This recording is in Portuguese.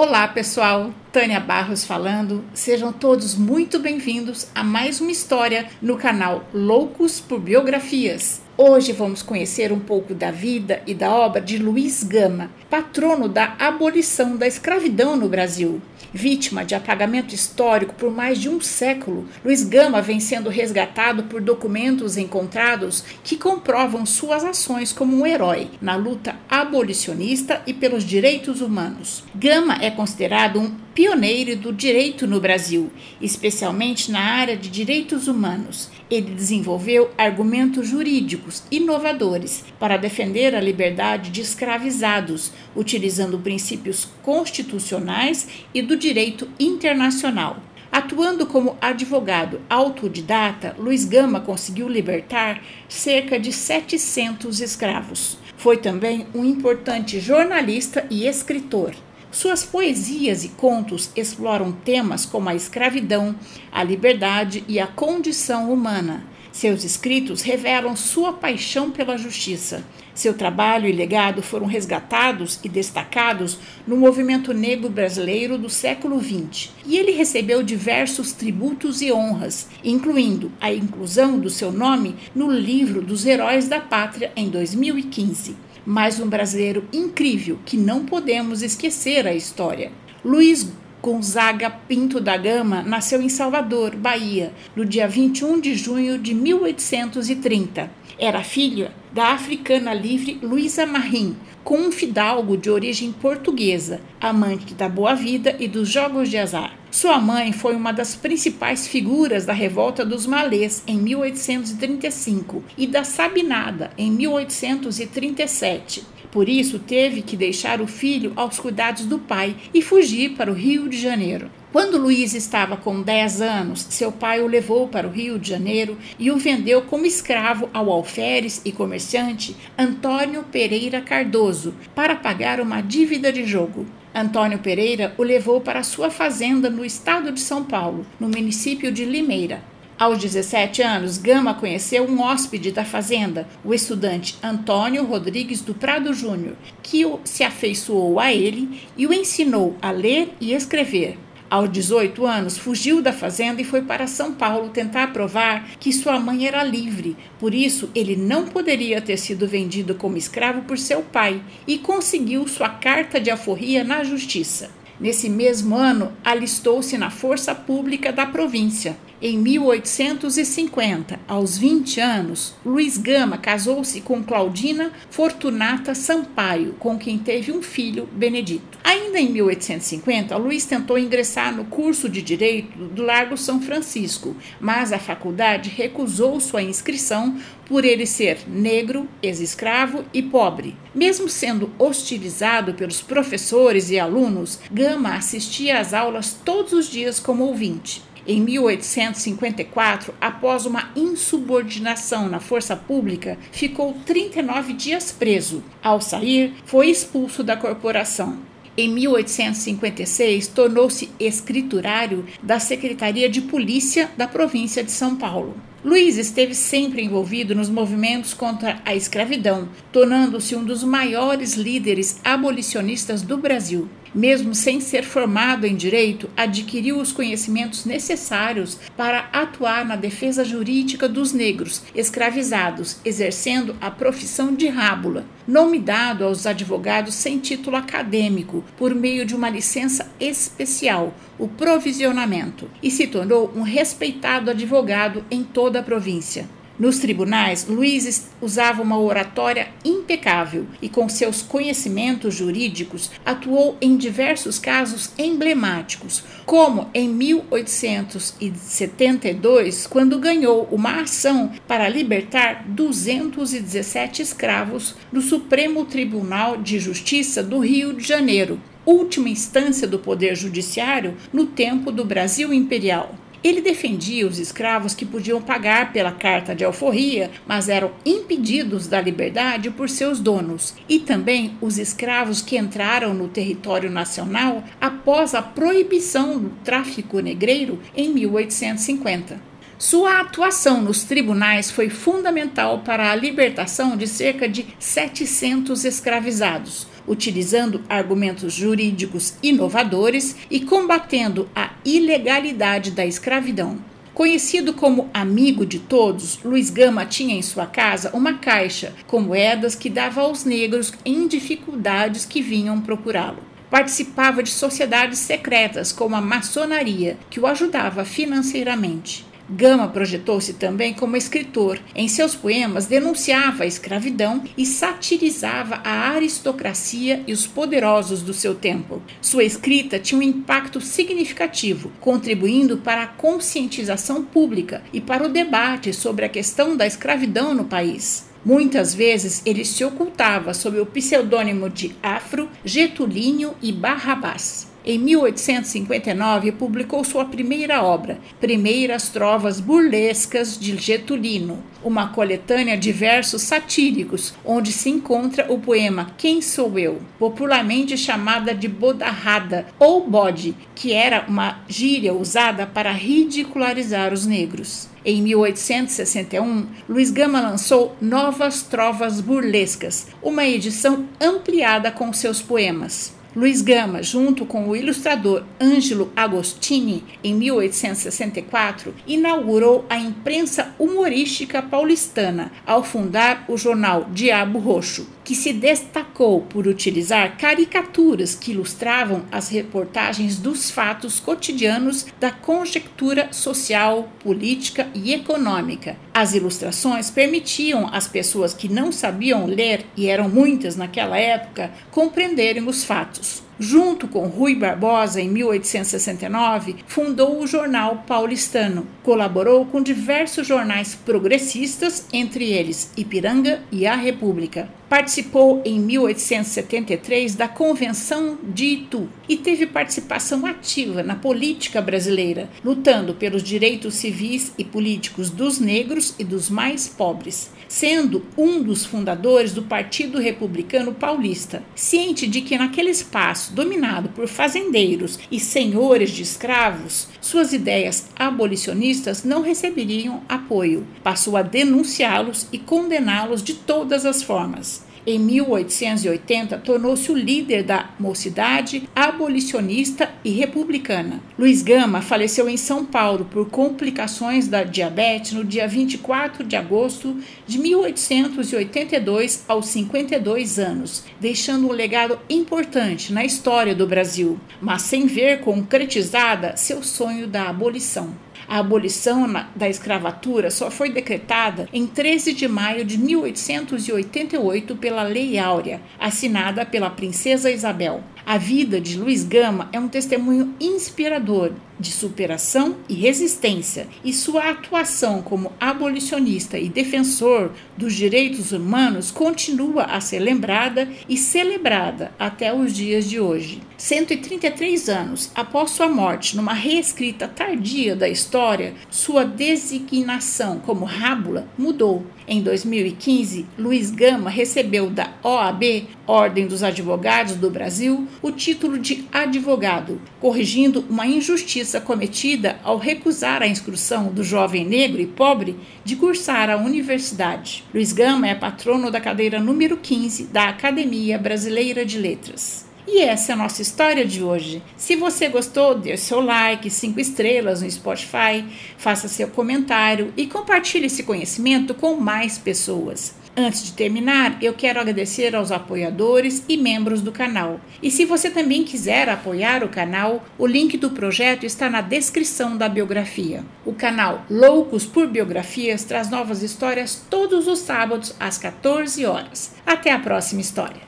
Olá, pessoal. Tânia Barros falando. Sejam todos muito bem-vindos a mais uma história no canal Loucos por Biografias. Hoje vamos conhecer um pouco da vida e da obra de Luiz Gama, patrono da abolição da escravidão no Brasil. Vítima de apagamento histórico por mais de um século, Luiz Gama vem sendo resgatado por documentos encontrados que comprovam suas ações como um herói na luta abolicionista e pelos direitos humanos. Gama é considerado um pioneiro do direito no Brasil, especialmente na área de direitos humanos. Ele desenvolveu argumentos jurídicos inovadores para defender a liberdade de escravizados, utilizando princípios constitucionais e do direito internacional. Atuando como advogado autodidata, Luiz Gama conseguiu libertar cerca de 700 escravos. Foi também um importante jornalista e escritor. Suas poesias e contos exploram temas como a escravidão, a liberdade e a condição humana. Seus escritos revelam sua paixão pela justiça. Seu trabalho e legado foram resgatados e destacados no movimento negro brasileiro do século XX. E ele recebeu diversos tributos e honras, incluindo a inclusão do seu nome no livro dos Heróis da Pátria em 2015 mas um brasileiro incrível que não podemos esquecer a história. Luiz Gonzaga Pinto da Gama nasceu em Salvador, Bahia, no dia 21 de junho de 1830. Era filha da africana livre Luísa Marim, com um fidalgo de origem portuguesa, amante da boa vida e dos jogos de azar. Sua mãe foi uma das principais figuras da revolta dos malês em 1835 e da Sabinada em 1837. Por isso, teve que deixar o filho aos cuidados do pai e fugir para o Rio de Janeiro. Quando Luiz estava com 10 anos, seu pai o levou para o Rio de Janeiro e o vendeu como escravo ao alferes e comerciante Antônio Pereira Cardoso para pagar uma dívida de jogo. Antônio Pereira o levou para sua fazenda no estado de São Paulo, no município de Limeira. Aos 17 anos, Gama conheceu um hóspede da fazenda, o estudante Antônio Rodrigues do Prado Júnior, que se afeiçoou a ele e o ensinou a ler e escrever. Aos 18 anos, fugiu da fazenda e foi para São Paulo tentar provar que sua mãe era livre. Por isso, ele não poderia ter sido vendido como escravo por seu pai e conseguiu sua carta de alforria na justiça. Nesse mesmo ano, alistou-se na Força Pública da província. Em 1850, aos 20 anos, Luiz Gama casou-se com Claudina Fortunata Sampaio, com quem teve um filho, Benedito. Ainda em 1850, Luiz tentou ingressar no curso de Direito do Largo São Francisco, mas a faculdade recusou sua inscrição por ele ser negro, ex-escravo e pobre. Mesmo sendo hostilizado pelos professores e alunos, Gama assistia às aulas todos os dias como ouvinte. Em 1854, após uma insubordinação na força pública, ficou 39 dias preso. Ao sair, foi expulso da corporação. Em 1856, tornou-se escriturário da Secretaria de Polícia da província de São Paulo. Luiz esteve sempre envolvido nos movimentos contra a escravidão, tornando-se um dos maiores líderes abolicionistas do Brasil. Mesmo sem ser formado em direito, adquiriu os conhecimentos necessários para atuar na defesa jurídica dos negros escravizados, exercendo a profissão de rábula, nome dado aos advogados sem título acadêmico, por meio de uma licença especial, o provisionamento, e se tornou um respeitado advogado em toda a província. Nos tribunais, Luiz usava uma oratória impecável e, com seus conhecimentos jurídicos, atuou em diversos casos emblemáticos, como em 1872, quando ganhou uma ação para libertar 217 escravos do Supremo Tribunal de Justiça do Rio de Janeiro, última instância do Poder Judiciário no tempo do Brasil Imperial. Ele defendia os escravos que podiam pagar pela carta de alforria, mas eram impedidos da liberdade por seus donos, e também os escravos que entraram no território nacional após a proibição do tráfico negreiro em 1850. Sua atuação nos tribunais foi fundamental para a libertação de cerca de 700 escravizados, utilizando argumentos jurídicos inovadores e combatendo a ilegalidade da escravidão. Conhecido como amigo de todos, Luiz Gama tinha em sua casa uma caixa com moedas que dava aos negros em dificuldades que vinham procurá-lo. Participava de sociedades secretas como a maçonaria, que o ajudava financeiramente. Gama projetou-se também como escritor. Em seus poemas denunciava a escravidão e satirizava a aristocracia e os poderosos do seu tempo. Sua escrita tinha um impacto significativo, contribuindo para a conscientização pública e para o debate sobre a questão da escravidão no país. Muitas vezes ele se ocultava sob o pseudônimo de Afro, Getulínio e Barrabás. Em 1859, publicou sua primeira obra, Primeiras Trovas Burlescas de Getulino, uma coletânea de versos satíricos, onde se encontra o poema Quem Sou Eu, popularmente chamada de bodarrada ou bode, que era uma gíria usada para ridicularizar os negros. Em 1861, Luiz Gama lançou Novas Trovas Burlescas, uma edição ampliada com seus poemas. Luiz Gama, junto com o ilustrador Ângelo Agostini, em 1864, inaugurou a imprensa humorística paulistana ao fundar o jornal Diabo Roxo, que se destacou por utilizar caricaturas que ilustravam as reportagens dos fatos cotidianos da conjectura social, política e econômica. As ilustrações permitiam às pessoas que não sabiam ler, e eram muitas naquela época, compreenderem os fatos. Junto com Rui Barbosa, em 1869, fundou o Jornal Paulistano. Colaborou com diversos jornais progressistas, entre eles Ipiranga e A República. Participou em 1873 da Convenção de Itu e teve participação ativa na política brasileira, lutando pelos direitos civis e políticos dos negros e dos mais pobres, sendo um dos fundadores do Partido Republicano Paulista. Ciente de que naquele espaço dominado por fazendeiros e senhores de escravos, suas ideias abolicionistas não receberiam apoio. Passou a denunciá-los e condená-los de todas as formas em 1880, tornou-se o líder da mocidade abolicionista e republicana. Luiz Gama faleceu em São Paulo por complicações da diabetes no dia 24 de agosto de 1882, aos 52 anos, deixando um legado importante na história do Brasil, mas sem ver concretizada seu sonho da abolição. A abolição da escravatura só foi decretada em 13 de maio de 1888 pela Lei Áurea, assinada pela Princesa Isabel. A vida de Luiz Gama é um testemunho inspirador de superação e resistência, e sua atuação como abolicionista e defensor dos direitos humanos continua a ser lembrada e celebrada até os dias de hoje. 133 anos após sua morte, numa reescrita tardia da história, sua designação como rábula mudou. Em 2015, Luiz Gama recebeu da OAB, Ordem dos Advogados do Brasil, o título de advogado, corrigindo uma injustiça cometida ao recusar a inscrição do jovem negro e pobre de cursar a universidade. Luiz Gama é patrono da cadeira número 15 da Academia Brasileira de Letras. E essa é a nossa história de hoje. Se você gostou, dê seu like, cinco estrelas no Spotify, faça seu comentário e compartilhe esse conhecimento com mais pessoas. Antes de terminar, eu quero agradecer aos apoiadores e membros do canal. E se você também quiser apoiar o canal, o link do projeto está na descrição da biografia. O canal Loucos por Biografias traz novas histórias todos os sábados às 14 horas. Até a próxima história.